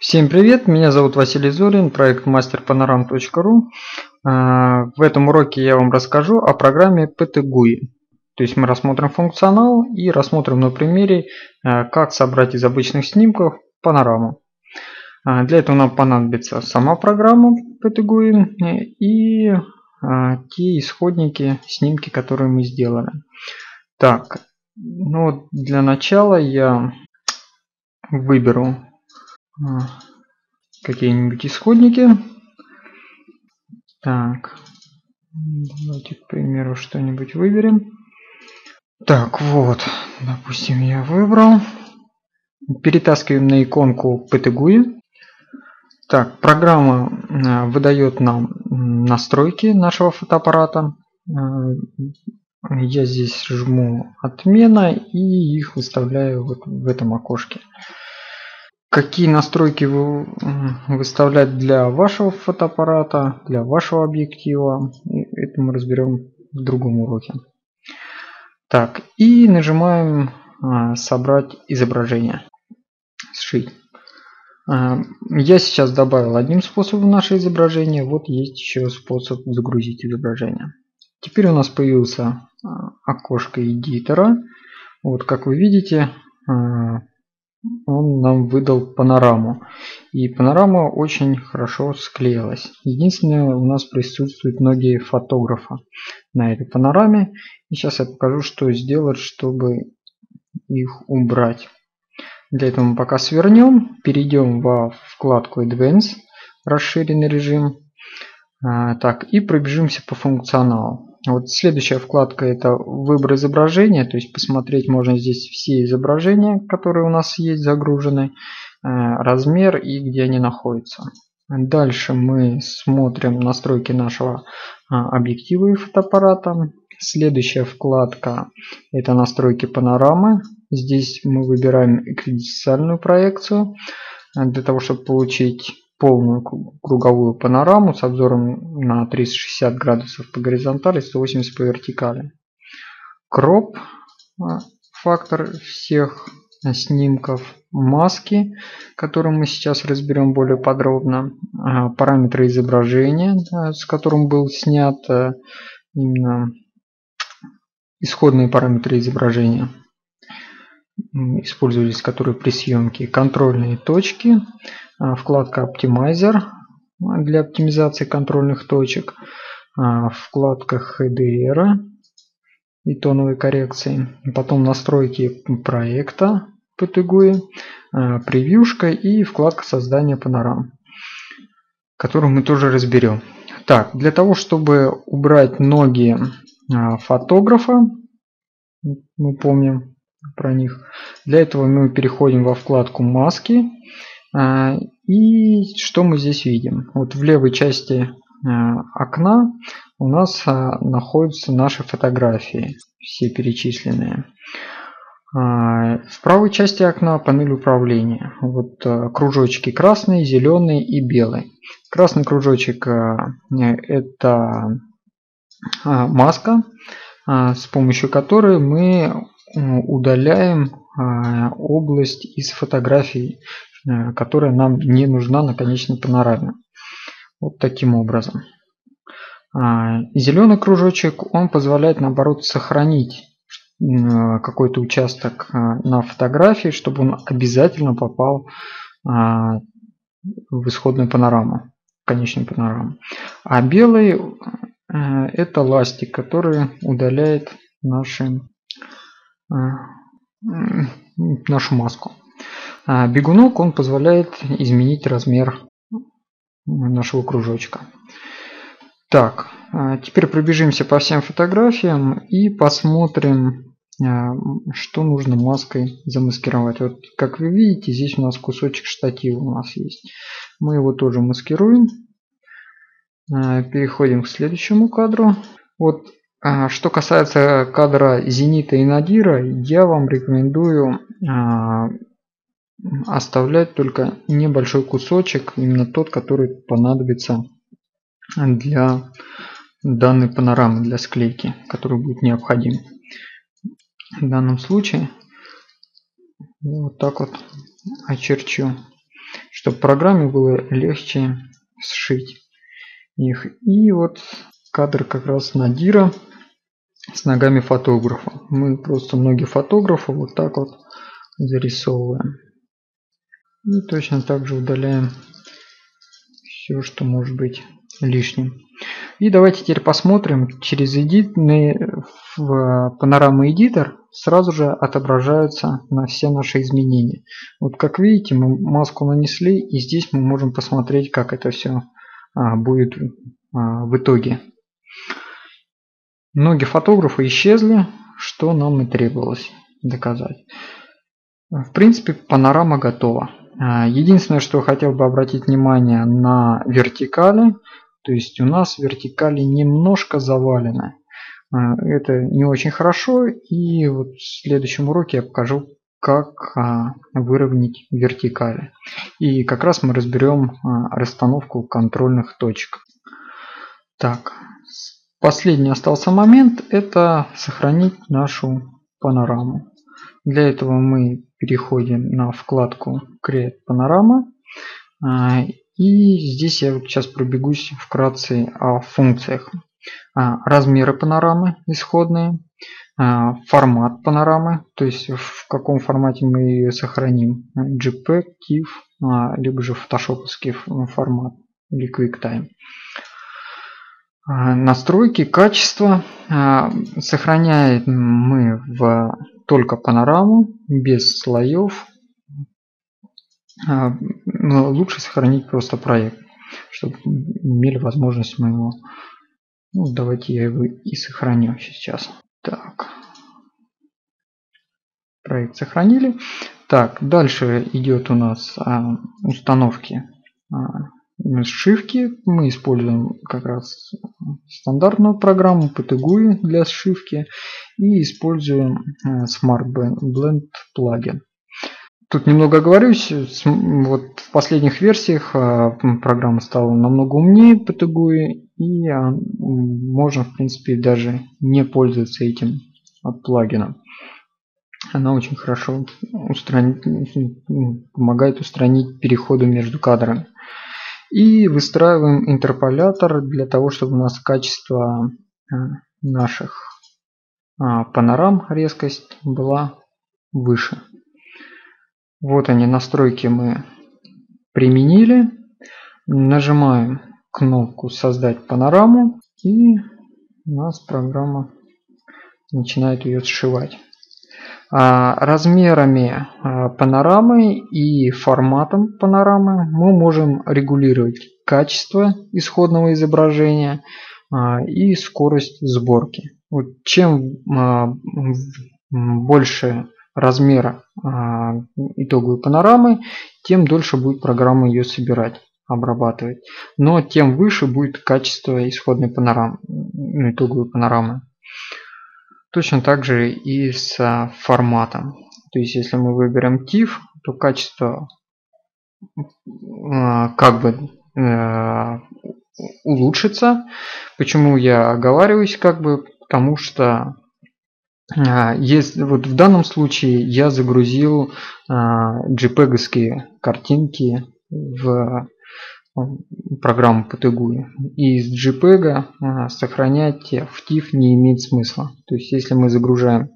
Всем привет, меня зовут Василий Зорин, проект masterpanoram.ru. А, в этом уроке я вам расскажу о программе PTGUI. То есть мы рассмотрим функционал и рассмотрим на примере, а, как собрать из обычных снимков панораму. А, для этого нам понадобится сама программа PTGUI и те исходники, снимки, которые мы сделали. Так, ну для начала я выберу какие-нибудь исходники. Так, давайте, к примеру, что-нибудь выберем. Так, вот, допустим, я выбрал. Перетаскиваем на иконку PTGUI. Так, программа э, выдает нам настройки нашего фотоаппарата. Э, я здесь жму отмена и их выставляю вот в этом окошке. Какие настройки вы выставлять для вашего фотоаппарата, для вашего объектива. Это мы разберем в другом уроке. Так, и нажимаем а, собрать изображение. Сшить. А, я сейчас добавил одним способом наше изображение. Вот есть еще способ загрузить изображение. Теперь у нас появился а, окошко эдитора. Вот как вы видите, он нам выдал панораму. И панорама очень хорошо склеилась. Единственное, у нас присутствуют многие фотографа на этой панораме. И сейчас я покажу, что сделать, чтобы их убрать. Для этого мы пока свернем, перейдем во вкладку Advanced, расширенный режим. А, так, и пробежимся по функционалу. Вот следующая вкладка это выбор изображения, то есть посмотреть можно здесь все изображения, которые у нас есть загружены, э, размер и где они находятся. Дальше мы смотрим настройки нашего а, объектива и фотоаппарата. Следующая вкладка это настройки панорамы. Здесь мы выбираем эквидициальную проекцию для того, чтобы получить полную круговую панораму с обзором на 360 градусов по горизонтали, 180 по вертикали. Кроп а, фактор всех снимков, маски, которые мы сейчас разберем более подробно, а, параметры изображения, с которым был снят именно исходные параметры изображения использовались которые при съемке контрольные точки а, вкладка Optimizer для оптимизации контрольных точек, а, вкладка HDR и тоновой коррекции, потом настройки проекта PTGUI, а, превьюшка и вкладка создания панорам, которую мы тоже разберем. Так, для того, чтобы убрать ноги фотографа, мы помним про них, для этого мы переходим во вкладку маски а, и что мы здесь видим? Вот в левой части а, окна у нас а, находятся наши фотографии, все перечисленные. В правой части окна панель управления. Вот кружочки красный, зеленый и белый. Красный кружочек это маска, с помощью которой мы удаляем область из фотографий которая нам не нужна на конечной панораме. Вот таким образом. А, зеленый кружочек, он позволяет наоборот сохранить э, какой-то участок э, на фотографии, чтобы он обязательно попал а, в исходную панораму, в конечную панораму. А белый это ластик, который удаляет наши, нашу маску. А бегунок он позволяет изменить размер нашего кружочка. Так, а теперь пробежимся по всем фотографиям и посмотрим, а, что нужно маской замаскировать. Вот как вы видите, здесь у нас кусочек штатива у нас есть. Мы его тоже маскируем. Переходим к следующему кадру. Вот что касается кадра Зенита и Надира, я вам рекомендую оставлять только небольшой кусочек, именно тот, который понадобится для данной панорамы, для склейки, который будет необходим. В данном случае я вот так вот очерчу, чтобы программе было легче сшить их. И вот кадр как раз Надира с ногами фотографа. Мы просто ноги фотографа вот так вот зарисовываем. И точно так же удаляем все, что может быть лишним. И давайте теперь посмотрим, через эдитный в панорама эдитор сразу же отображаются на все наши изменения. Вот как видите, мы маску нанесли, и здесь мы можем посмотреть, как это все а, будет а, в итоге. Ноги фотографа исчезли, что нам и требовалось доказать. В принципе, панорама готова. А, единственное, что хотел бы обратить внимание на вертикали. То есть у нас вертикали немножко завалены. А, это не очень хорошо. И вот в следующем уроке я покажу, как а, выровнять вертикали. И как раз мы разберем расстановку контрольных точек. Так, последний остался момент. Это сохранить нашу панораму. Для этого мы переходим на вкладку Create Panorama. А, и здесь я сейчас пробегусь вкратце о функциях. А, размеры панорамы исходные, а, формат панорамы, то есть в каком формате мы ее сохраним, JPEG, TIFF, либо же фотошоповский формат или QuickTime. Настройки, качество. Сохраняем мы в только панораму, без слоев. А, ну, лучше сохранить просто проект, чтобы имели возможность моего. Ну, давайте я его и сохраню сейчас. Так. Проект сохранили. Так, дальше идет у нас а, установки а, сшивки. Мы используем как раз стандартную программу PTGUI для сшивки и используем э, Smart Blend плагин. Тут немного оговорюсь, вот в последних версиях э, программа стала намного умнее PTGUI и э, можно в принципе даже не пользоваться этим плагином. Она очень хорошо устранит, помогает устранить переходы между кадрами. И выстраиваем интерполятор для того, чтобы у нас качество э, наших а, панорам, резкость была выше. Вот они, настройки мы применили. Нажимаем кнопку «Создать панораму» и у нас программа начинает ее сшивать. А, размерами а, панорамы и форматом панорамы мы можем регулировать качество исходного изображения а, и скорость сборки. Вот чем больше размера итоговой панорамы, тем дольше будет программа ее собирать, обрабатывать. Но тем выше будет качество исходной панорамы, итоговой панорамы. Точно так же и с форматом. То есть если мы выберем TIFF, то качество а, как бы э, улучшится. Почему я оговариваюсь как бы? Потому что а, есть, вот в данном случае я загрузил JPEG картинки в программу PTGUI. И из JPEG а, сохранять в TIFF не имеет смысла. То есть если мы загружаем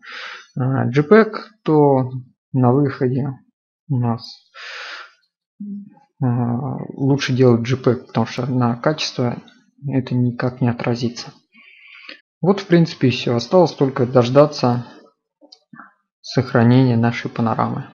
а, JPEG, то на выходе у нас а, лучше делать JPEG, потому что на качество это никак не отразится. Вот в принципе все. Осталось только дождаться сохранения нашей панорамы.